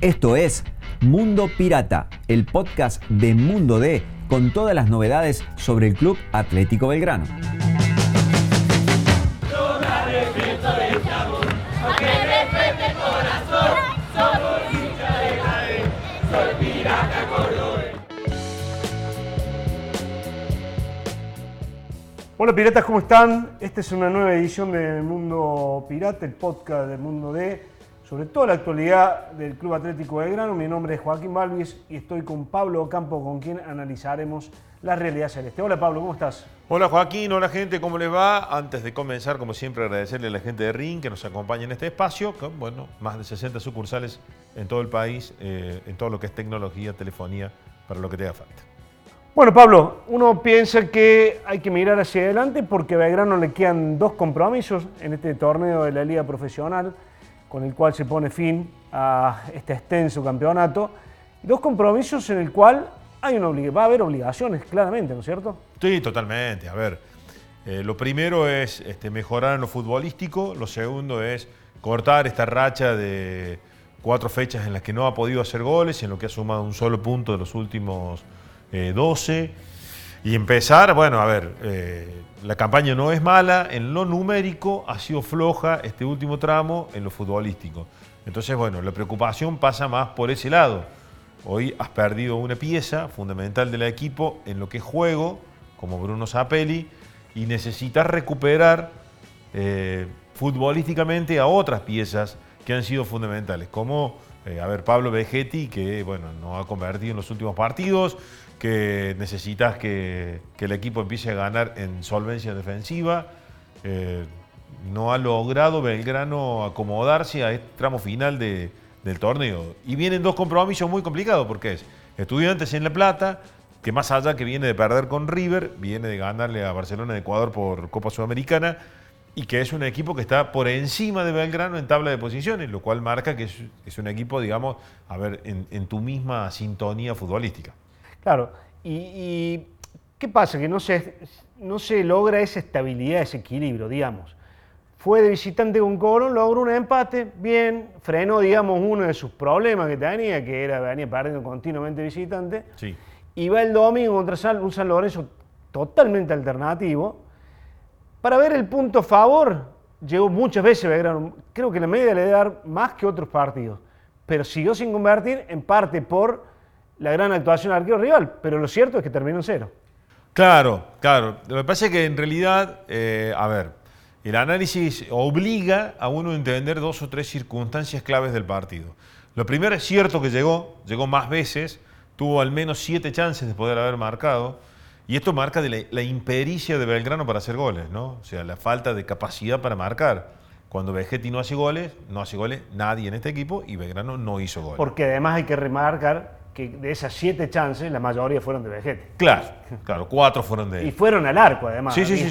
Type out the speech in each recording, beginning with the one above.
Esto es Mundo Pirata, el podcast de Mundo D con todas las novedades sobre el Club Atlético Belgrano. Hola piratas, ¿cómo están? Esta es una nueva edición de Mundo Pirata, el podcast del Mundo D, sobre toda la actualidad del Club Atlético Belgrano. Mi nombre es Joaquín Balvis y estoy con Pablo Ocampo, con quien analizaremos la realidad celeste. Hola Pablo, ¿cómo estás? Hola Joaquín, hola gente, ¿cómo les va? Antes de comenzar, como siempre, agradecerle a la gente de RING que nos acompaña en este espacio, con bueno, más de 60 sucursales en todo el país, eh, en todo lo que es tecnología, telefonía, para lo que te haga falta. Bueno, Pablo, uno piensa que hay que mirar hacia adelante porque a Belgrano le quedan dos compromisos en este torneo de la Liga Profesional, con el cual se pone fin a este extenso campeonato. Dos compromisos en el cual hay una va a haber obligaciones, claramente, ¿no es cierto? Sí, totalmente. A ver, eh, lo primero es este, mejorar en lo futbolístico, lo segundo es cortar esta racha de cuatro fechas en las que no ha podido hacer goles en lo que ha sumado un solo punto de los últimos 12. Y empezar, bueno, a ver, eh, la campaña no es mala, en lo numérico ha sido floja este último tramo en lo futbolístico. Entonces, bueno, la preocupación pasa más por ese lado. Hoy has perdido una pieza fundamental del equipo en lo que es juego, como Bruno Zapelli, y necesitas recuperar eh, futbolísticamente a otras piezas que han sido fundamentales, como, a ver, Pablo Vegetti, que, bueno, no ha convertido en los últimos partidos, que necesitas que, el equipo empiece a ganar en solvencia defensiva. Eh, no ha logrado Belgrano acomodarse a este tramo final del torneo. Y vienen dos compromisos muy complicados, porque es Estudiantes en La Plata, que más allá que viene de perder con River, viene de ganarle a Barcelona de Ecuador por Copa Sudamericana, y que es un equipo que está por encima de Belgrano en tabla de posiciones, lo cual marca que es, un equipo, digamos, a ver, en tu misma sintonía futbolística. Claro, y, ¿qué pasa? Que no se, no se logra esa estabilidad, ese equilibrio, digamos. Fue de visitante con Colón, logró un empate, bien, frenó, digamos, uno de sus problemas que tenía, que era venía perdiendo continuamente visitante. Sí. Y va el domingo contra un San Lorenzo totalmente alternativo. Para ver el punto favor, llegó muchas veces. Creo que la media le debe dar más que otros partidos. Pero siguió sin convertir, en parte por la gran actuación del arquero rival, pero lo cierto es que terminó en cero. Claro, claro. Lo que pasa es que en realidad, eh, a ver, el análisis obliga a uno a entender dos o tres circunstancias claves del partido. Lo primero es cierto que llegó, llegó más veces, tuvo al menos siete chances de poder haber marcado, y esto marca de la, impericia de Belgrano para hacer goles, ¿no? O sea, la falta de capacidad para marcar. Cuando Vegetti no hace goles, no hace goles nadie en este equipo y Belgrano no hizo goles. Porque además hay que remarcar que de esas siete chances, la mayoría fueron de Vegete. Claro, claro, cuatro fueron de él. Y fueron al arco, además. Sí, sí, sí.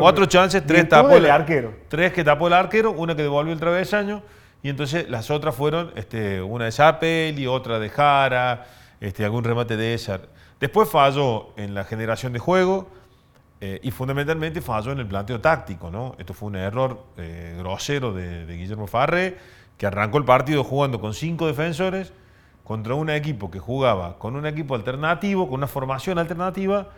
Cuatro chances, tres tapó el arquero. Tres que tapó el arquero, una que devolvió el travesaño, y entonces las otras fueron este, una de Zapel y otra de Jara, este, algún remate de esa. Después falló en la generación de juego eh, y fundamentalmente falló en el planteo táctico, ¿no? Esto fue un error eh, grosero de, de Guillermo Farre, que arrancó el partido jugando con cinco defensores contra un equipo que jugaba con un equipo alternativo, con una formación alternativa,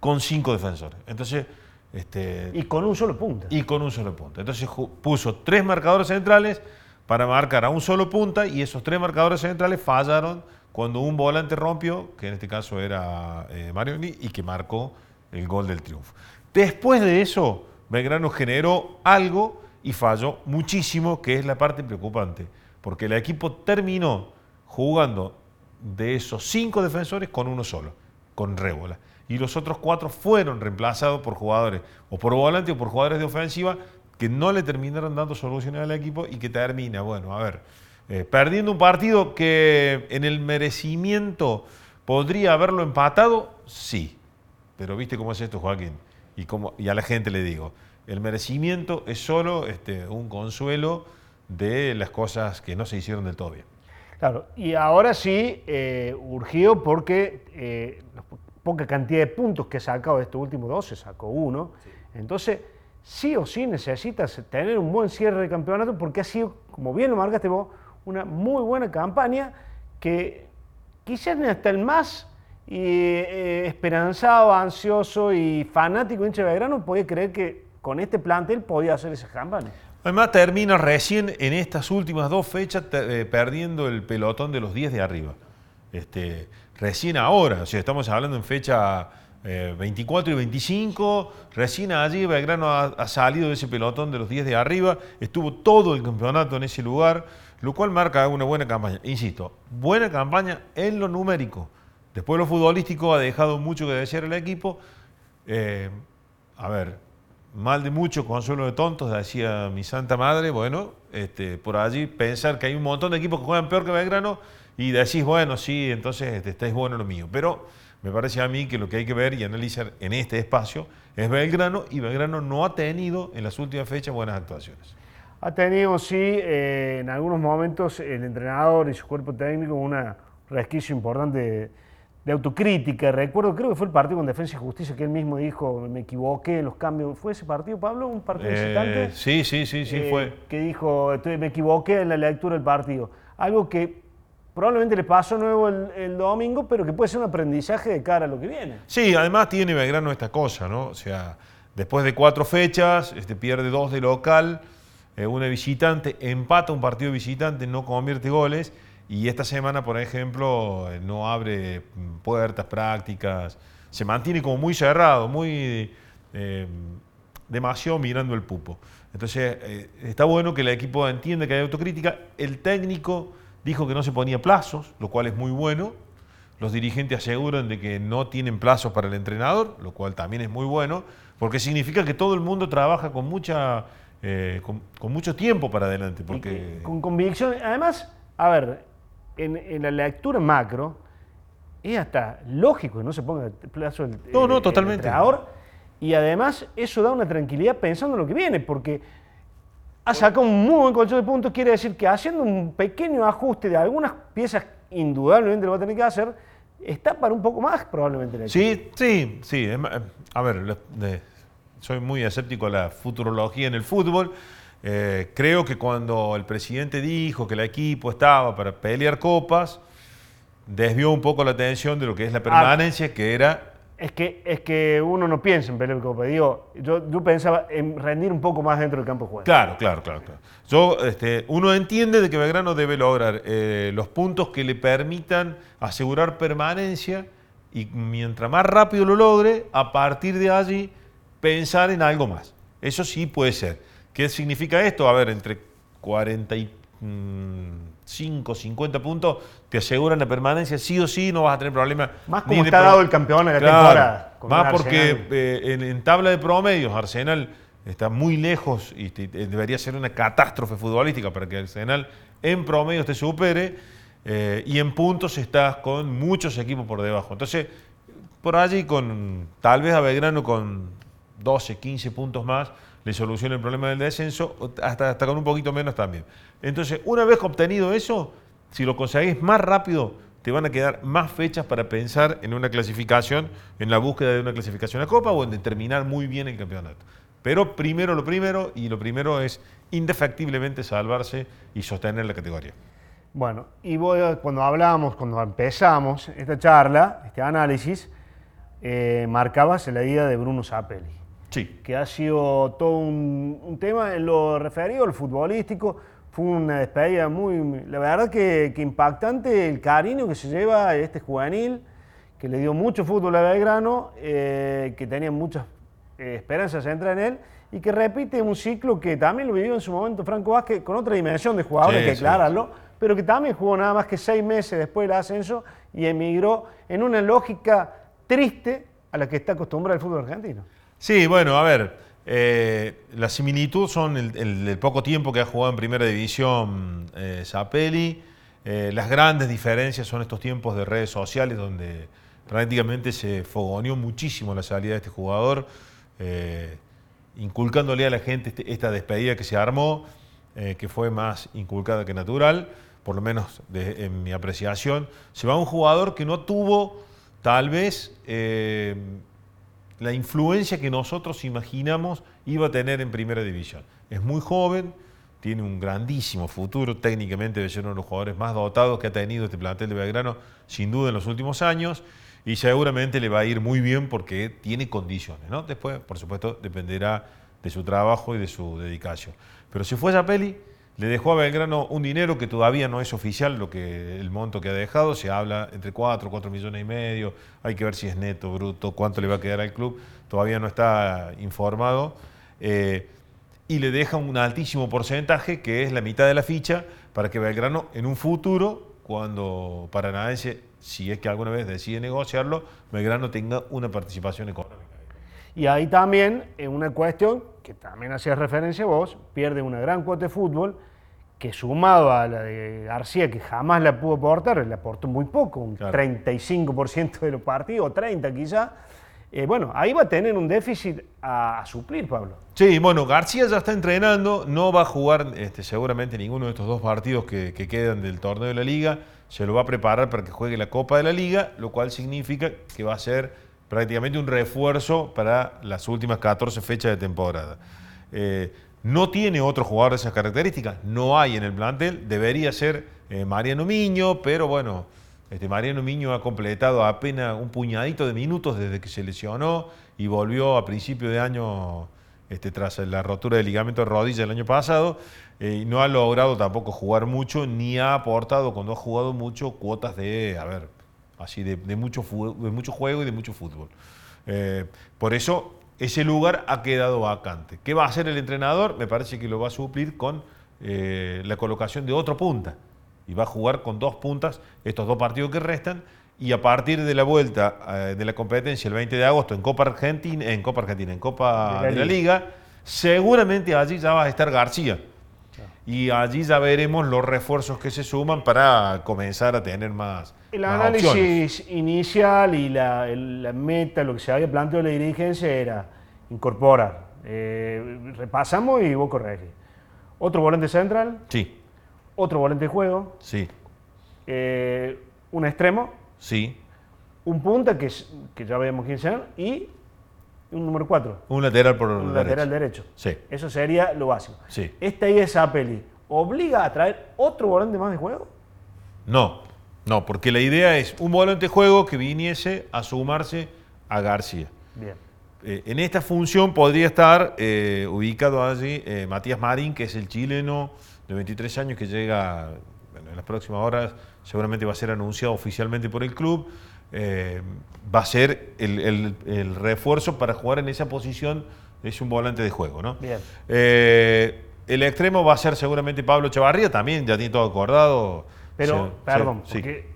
con cinco defensores. Entonces, este, y con un solo punta. Y con un solo punta. Entonces puso tres marcadores centrales para marcar a un solo punta y esos tres marcadores centrales fallaron cuando un volante rompió, que en este caso era eh, y que marcó el gol del triunfo. Después de eso, Belgrano generó algo y falló muchísimo, que es la parte preocupante, porque el equipo terminó jugando de esos cinco defensores con uno solo, con Rébola. Y los otros cuatro fueron reemplazados por jugadores, o por volante o por jugadores de ofensiva, que no le terminaron dando soluciones al equipo y que termina, bueno, a ver, eh, perdiendo un partido que en el merecimiento podría haberlo empatado, sí. Pero viste cómo es esto, Joaquín. Y, a la gente le digo, el merecimiento es solo este, un consuelo de las cosas que no se hicieron del todo bien. Claro, y ahora sí, eh, urgido porque eh, la poca cantidad de puntos que ha sacado de estos últimos dos, se sacó uno. Entonces, sí o sí necesitas tener un buen cierre de campeonato porque ha sido, como bien lo marcaste vos, una muy buena campaña que quizás hasta el más eh, esperanzado, ansioso y fanático hincha de Belgrano podía creer que con este plantel podía hacer esa campaña. Además termina recién en estas últimas dos fechas eh, perdiendo el pelotón de los 10 de arriba. Este, recién ahora, o sea, estamos hablando en fecha 24 eh, y 25, recién allí Belgrano ha, salido de ese pelotón de los 10 de arriba, estuvo todo el campeonato en ese lugar, lo cual marca una buena campaña. Insisto, buena campaña en lo numérico. Después lo futbolístico ha dejado mucho que desear el equipo. Eh, a ver, mal de mucho, consuelo de tontos, decía mi santa madre, bueno, este, por allí pensar que hay un montón de equipos que juegan peor que Belgrano y decís, bueno, sí, entonces este, estáis bueno lo mío. Pero me parece a mí que lo que hay que ver y analizar en este espacio es Belgrano y Belgrano no ha tenido en las últimas fechas buenas actuaciones. Ha tenido, sí, eh, en algunos momentos el entrenador y su cuerpo técnico una resquicio importante de autocrítica. Recuerdo, creo que fue el partido con Defensa y Justicia que él mismo dijo, me equivoqué en los cambios. ¿Fue ese partido, Pablo? ¿Un partido eh, visitante? Sí, sí, sí, sí, eh, fue. Que dijo, me equivoqué en la lectura del partido. Algo que probablemente le pasó nuevo el, domingo, pero que puede ser un aprendizaje de cara a lo que viene. Sí, además tiene Belgrano esta cosa, ¿no? O sea, después de cuatro fechas, este, pierde dos de local, eh, visitante, empata un partido visitante, no convierte goles y esta semana, por ejemplo, eh, no abre puertas prácticas, se mantiene como muy cerrado, muy eh, demasiado mirando el pupo. Entonces, eh, está bueno que el equipo entienda que hay autocrítica. El técnico dijo que no se ponía plazos, lo cual es muy bueno. Los dirigentes aseguran de que no tienen plazos para el entrenador, lo cual también es muy bueno, porque significa que todo el mundo trabaja con mucha con, mucho tiempo para adelante. Porque... con convicción. Además, a ver, en, la lectura macro, es hasta lógico que no se ponga el plazo del no, no, totalmente. y además eso da una tranquilidad pensando en lo que viene, porque ha sacado un muy buen colchón de puntos, quiere decir que haciendo un pequeño ajuste de algunas piezas, indudablemente lo va a tener que hacer, está para un poco más probablemente. sí, sí, sí. A ver, soy muy escéptico a la futurología en el fútbol. Eh, creo que cuando el presidente dijo que el equipo estaba para pelear copas, desvió un poco la atención de lo que es la permanencia, que era... Es que, es que uno no piensa en pelear copas. Digo, yo, yo pensaba en rendir un poco más dentro del campo de juego. Claro, claro, claro. claro. Yo, este, uno entiende de que Belgrano debe lograr eh, los puntos que le permitan asegurar permanencia y mientras más rápido lo logre, a partir de allí pensar en algo más. Eso sí puede ser. ¿Qué significa esto? A ver, entre 45, 50 puntos te aseguran la permanencia, sí o sí, no vas a tener problema. Más como está dado el campeón en la temporada. Más porque eh, en, tabla de promedios Arsenal está muy lejos y debería ser una catástrofe futbolística para que Arsenal en promedio te supere eh, y en puntos estás con muchos equipos por debajo. Entonces, por allí con tal vez a Belgrano con 12, 15 puntos más, le soluciona el problema del descenso, hasta, hasta con un poquito menos también. Entonces, una vez obtenido eso, si lo conseguís más rápido, te van a quedar más fechas para pensar en una clasificación, en la búsqueda de una clasificación a Copa o en determinar muy bien el campeonato. Pero primero lo primero, y lo primero es indefectiblemente salvarse y sostener la categoría. Bueno, y cuando hablamos, cuando empezamos esta charla, este análisis, eh, marcabas la ida de Bruno Zapelli. Sí. Que ha sido todo un, tema en lo referido al futbolístico. Fue una despedida muy, la verdad que, impactante el cariño que se lleva este juvenil, que le dio mucho fútbol a Belgrano, eh, que tenía muchas eh, esperanzas de entrar en él y que repite un ciclo que también lo vivió en su momento Franco Vázquez con otra dimensión de jugador, hay que aclararlo, pero que también jugó nada más que seis meses después del ascenso y emigró en una lógica triste a la que está acostumbrado el fútbol argentino. Sí, bueno, a ver, eh, la similitud son el, poco tiempo que ha jugado en primera división eh, Zapelli. Eh, las grandes diferencias son estos tiempos de redes sociales donde prácticamente se fogoneó muchísimo la salida de este jugador, inculcándole a la gente este, esta despedida que se armó, que fue más inculcada que natural, por lo menos en mi apreciación. Se va un jugador que no tuvo tal vez la influencia que nosotros imaginamos iba a tener en primera división. Es muy joven, tiene un grandísimo futuro, técnicamente debe ser uno de los jugadores más dotados que ha tenido este plantel de Belgrano, sin duda en los últimos años, y seguramente le va a ir muy bien porque tiene condiciones, ¿no? Después, por supuesto, dependerá de su trabajo y de su dedicación. Pero si fue Zapelli, le dejó a Belgrano un dinero que todavía no es oficial, lo que el monto que ha dejado, se habla entre 4, 4 millones y medio, hay que ver si es neto, bruto, cuánto le va a quedar al club, todavía no está informado. Eh, y le deja un altísimo porcentaje, que es la mitad de la ficha, para que Belgrano en un futuro, cuando Paranaense, si es que alguna vez decide negociarlo, Belgrano tenga una participación económica. Y ahí también, en una cuestión que también hacías referencia vos, pierde una gran cuota de fútbol, que sumado a la de García, que jamás la pudo aportar, le aportó muy poco, un 35% de los partidos, 30 quizá, eh, bueno, ahí va a tener un déficit a, suplir, Pablo. Sí, bueno, García ya está entrenando, no va a jugar este, seguramente ninguno de estos dos partidos que, quedan del torneo de la liga, se lo va a preparar para que juegue la Copa de la Liga, lo cual significa que va a ser prácticamente un refuerzo para las últimas 14 fechas de temporada. Eh, no tiene otro jugador de esas características, no hay en el plantel, debería ser eh, Mariano Miño, pero bueno, este, Mariano Miño ha completado apenas un puñadito de minutos desde que se lesionó y volvió a principio de año este, tras la rotura del ligamento de rodilla el año pasado. Eh, no ha logrado tampoco jugar mucho, ni ha aportado, cuando ha jugado mucho, cuotas de, a ver, así de, mucho, de mucho juego y de mucho fútbol. Eh, por eso ese lugar ha quedado vacante. ¿Qué va a hacer el entrenador? Me parece que lo va a suplir con eh, la colocación de otro punta y va a jugar con dos puntas estos dos partidos que restan y a partir de la vuelta eh, de la competencia el 20 de agosto en Copa Argentina, en Copa Argentina, en Copa de la, Liga, seguramente allí ya va a estar García. Y allí ya veremos los refuerzos que se suman para comenzar a tener más. El análisis inicial y la, meta, lo que se había planteado la dirigencia era incorporar. Eh, repasamos y vos corregís. ¿Otro volante central? Sí otro volante de juego. Sí. Eh, un extremo. Sí. Un punta, que, que ya vemos quién será, y un número 4. Un lateral por un lateral derecho. Sí. Eso sería lo básico. Sí. Esta esa peli ¿obliga a traer otro volante más de juego? No, no, porque la idea es un volante de juego que viniese a sumarse a García. Bien. Eh, en esta función podría estar eh, ubicado allí Matías Marín, que es el chileno de 23 años que llega en las próximas horas, seguramente va a ser anunciado oficialmente por el club. Eh, va a ser el, refuerzo para jugar en esa posición, es un volante de juego, ¿no? Bien. Eh, el extremo va a ser seguramente Pablo Chavarría, también ya tiene todo acordado. Pero, perdón, porque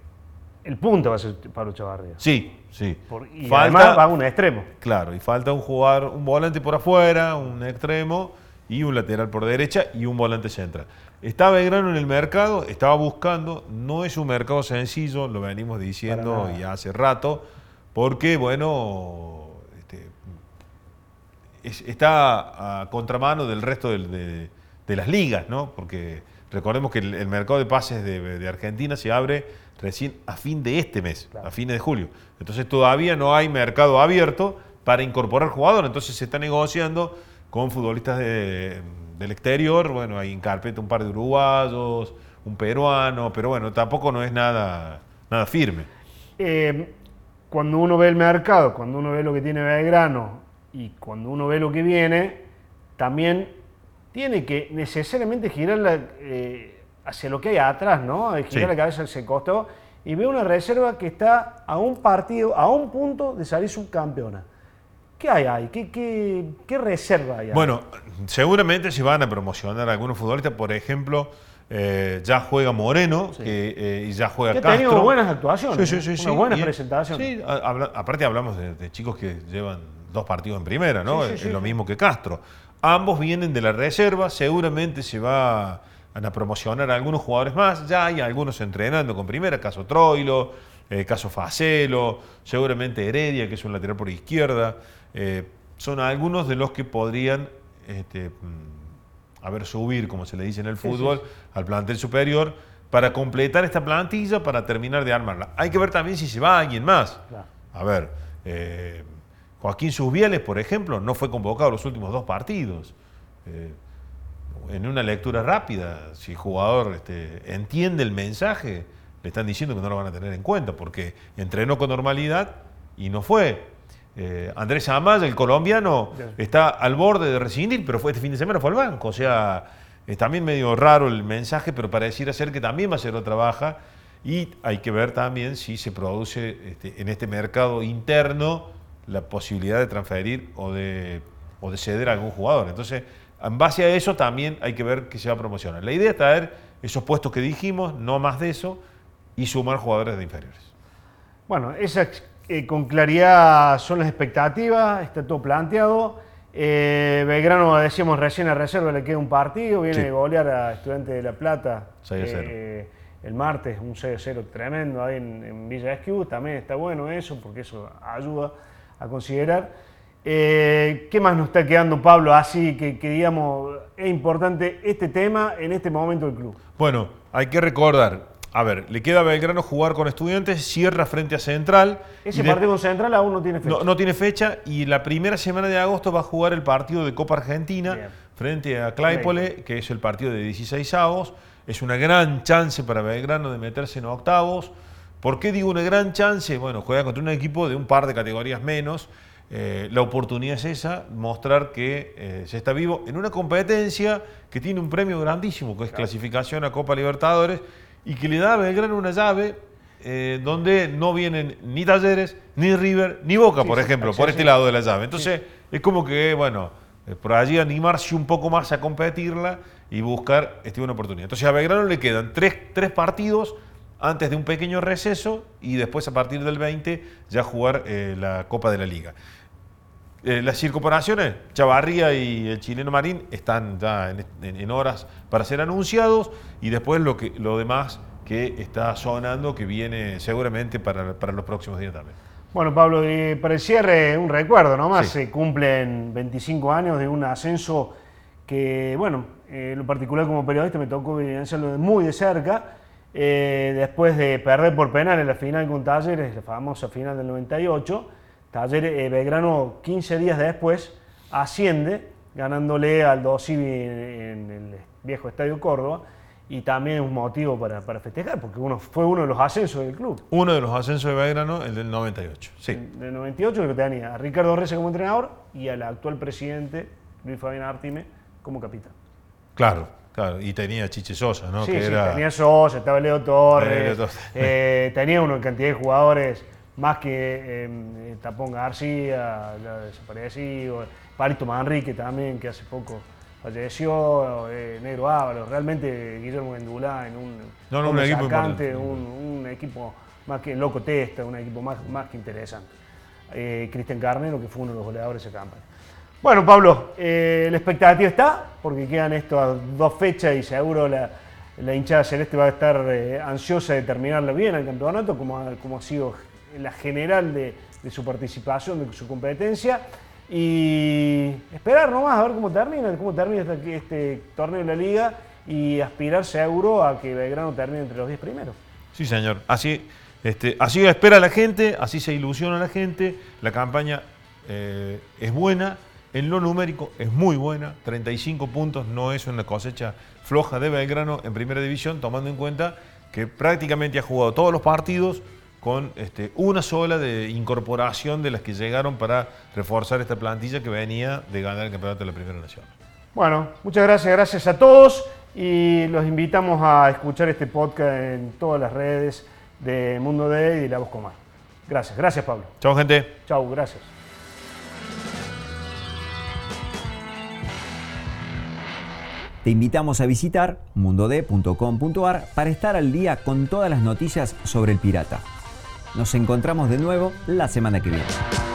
el punto va a ser Pablo Chavarría. Sí, sí. y falta, va un extremo. Claro, y falta un jugar, un volante por afuera, un extremo y un lateral por derecha y un volante central. Está Belgrano en el mercado, estaba buscando, no es un mercado sencillo, lo venimos diciendo ya hace rato, porque, bueno, este, está a contramano del resto de, las ligas, ¿no? Porque recordemos que el, mercado de pases de, Argentina se abre recién a fin de este mes, a fines de julio. Entonces todavía no hay mercado abierto para incorporar jugadores, entonces se está negociando con futbolistas del exterior, bueno, hay en carpeta un par de uruguayos, un peruano, pero bueno, tampoco no es nada, nada firme. Eh, cuando uno ve el mercado, cuando uno ve lo que tiene Belgrano y cuando uno ve lo que viene, también tiene que necesariamente girar eh, hacia lo que hay atrás, ¿no? Girar la cabeza hacia el costo y ve una reserva que está a un partido, a un punto de salir subcampeona. ¿Qué hay ahí? ¿Qué, reserva hay ahí? Bueno, seguramente se van a promocionar algunos futbolistas. Por ejemplo, eh, ya juega Moreno eh, y ya juega Castro. Ha tenido buenas actuaciones. Sí, sí, sí. Una buena presentación. Sí, aparte hablamos de, chicos que llevan dos partidos en primera, ¿no? es lo mismo que Castro. Ambos vienen de la reserva, seguramente se va a promocionar a algunos jugadores más. Ya hay algunos entrenando con primera, caso Troilo, eh, caso Facelo, seguramente Heredia, que es un lateral por izquierda. Eh, son algunos de los que podrían este, mm, haber subir, como se le dice en el fútbol, al plantel superior para completar esta plantilla, para terminar de armarla. Hay que ver también si se va alguien más. A ver, eh, Joaquín Susbieles, por ejemplo, no fue convocado los últimos dos partidos. en una lectura rápida, si el jugador este, entiende el mensaje, le están diciendo que no lo van a tener en cuenta, porque entrenó con normalidad y no fue. Eh, Andrés Amaya, el colombiano, está al borde de rescindir, pero fue este fin de semana fue al banco. O sea, es también medio raro el mensaje, pero pareciera ser que también va a ser otra baja. Y hay que ver también si se produce este, en este mercado interno la posibilidad de transferir o de, o de ceder a algún jugador. Entonces, en base a eso también hay que ver qué se va a promocionar. La idea es traer esos puestos que dijimos, no más de eso, y sumar jugadores de inferiores. Bueno, esas eh, con claridad son las expectativas, está todo planteado. Eh, Belgrano, decíamos recién a reserva, le queda un partido, viene de golear a Estudiantes de La Plata. 6 0. Eh, el martes, un 6-0 tremendo ahí en, Villa Esquiú. También está bueno eso, porque eso ayuda a considerar. Eh, ¿Qué más nos está quedando, Pablo? Así que, que, digamos, es importante este tema en este momento del club. Bueno, hay que recordar, a ver, le queda a Belgrano jugar con estudiantes, cierra frente a Central. Ese partido con Central aún no tiene fecha. No, tiene fecha y la primera semana de agosto va a jugar el partido de Copa Argentina frente a Claypole, que es el partido de 16 avos. Es una gran chance para Belgrano de meterse en octavos. ¿Por qué digo una gran chance? Bueno, juega contra un equipo de un par de categorías menos. Eh, la oportunidad es esa, mostrar que eh, se está vivo en una competencia que tiene un premio grandísimo, que es clasificación a Copa Libertadores y que le da a Belgrano una llave eh, donde no vienen ni Talleres, ni River, ni Boca, por ejemplo, por este lado de la llave. Entonces, es como que, bueno, eh, por allí animarse un poco más a competirla y buscar este, una oportunidad. Entonces, a Belgrano le quedan tres, tres partidos antes de un pequeño receso y después a partir del 20 ya jugar eh, la Copa de la Liga. Las circunparaciones, Chavarría y el chileno Marín están ya en, en, horas para ser anunciados y después lo, que, lo demás que está sonando, que viene seguramente para, para los próximos días también. Bueno, Pablo, para el cierre, un recuerdo nomás. Se cumplen 25 años de un ascenso que, bueno, en lo particular como periodista me tocó evidenciarlo muy de cerca. Eh, después de perder por penal en la final con Talleres, la famosa final del 98, Talleres, eh, Belgrano 15 días después asciende, ganándole al Dosivi en el viejo Estadio Córdoba y también un motivo para, para, festejar, porque uno, fue uno de los ascensos del club. Uno de los ascensos de Belgrano, el del 98, sí. El del 98 que tenía a Ricardo Reyes como entrenador y al actual presidente, Luis Fabián Artime, como capitán. Claro, claro, y tenía Chiche Sosa, ¿no? Sí, que sí, tenía Sosa, estaba Leo Torres, eh, tenía una cantidad de jugadores más que eh, Tapón García, ya desaparecido, Parito Manrique también, que hace poco falleció, eh, Negro Ábalos, realmente Guillermo Endulá en un, no, no, un, equipo un, equipo más que loco testa, un equipo más, más que interesante. Eh, Cristian Carnero, que fue uno de los goleadores de esa campaña. Bueno, Pablo, eh, la expectativa está, porque quedan estas dos fechas y seguro la, la hinchada celeste va a estar ansiosa de terminarla bien al campeonato, como, como ha sido la general de, de su participación, de su competencia y esperar nomás a ver cómo termina, cómo termina este, este, torneo de la liga y aspirar seguro a que Belgrano termine entre los 10 primeros. Sí, señor. Así, este, así espera la gente, así se ilusiona la gente. La campaña eh, es buena, en lo numérico es muy buena. 35 puntos no es una cosecha floja de Belgrano en primera división, tomando en cuenta que prácticamente ha jugado todos los partidos, con este, una sola de incorporación de las que llegaron para reforzar esta plantilla que venía de ganar el campeonato de la Primera Nación. Bueno, muchas gracias, gracias a todos y los invitamos a escuchar este podcast en todas las redes de Mundo D y de La Voz Comar. Gracias, gracias Pablo. Chao gente. Chao, gracias. Te invitamos a visitar mundod.com.ar para estar al día con todas las noticias sobre el pirata. Nos encontramos de nuevo la semana que viene.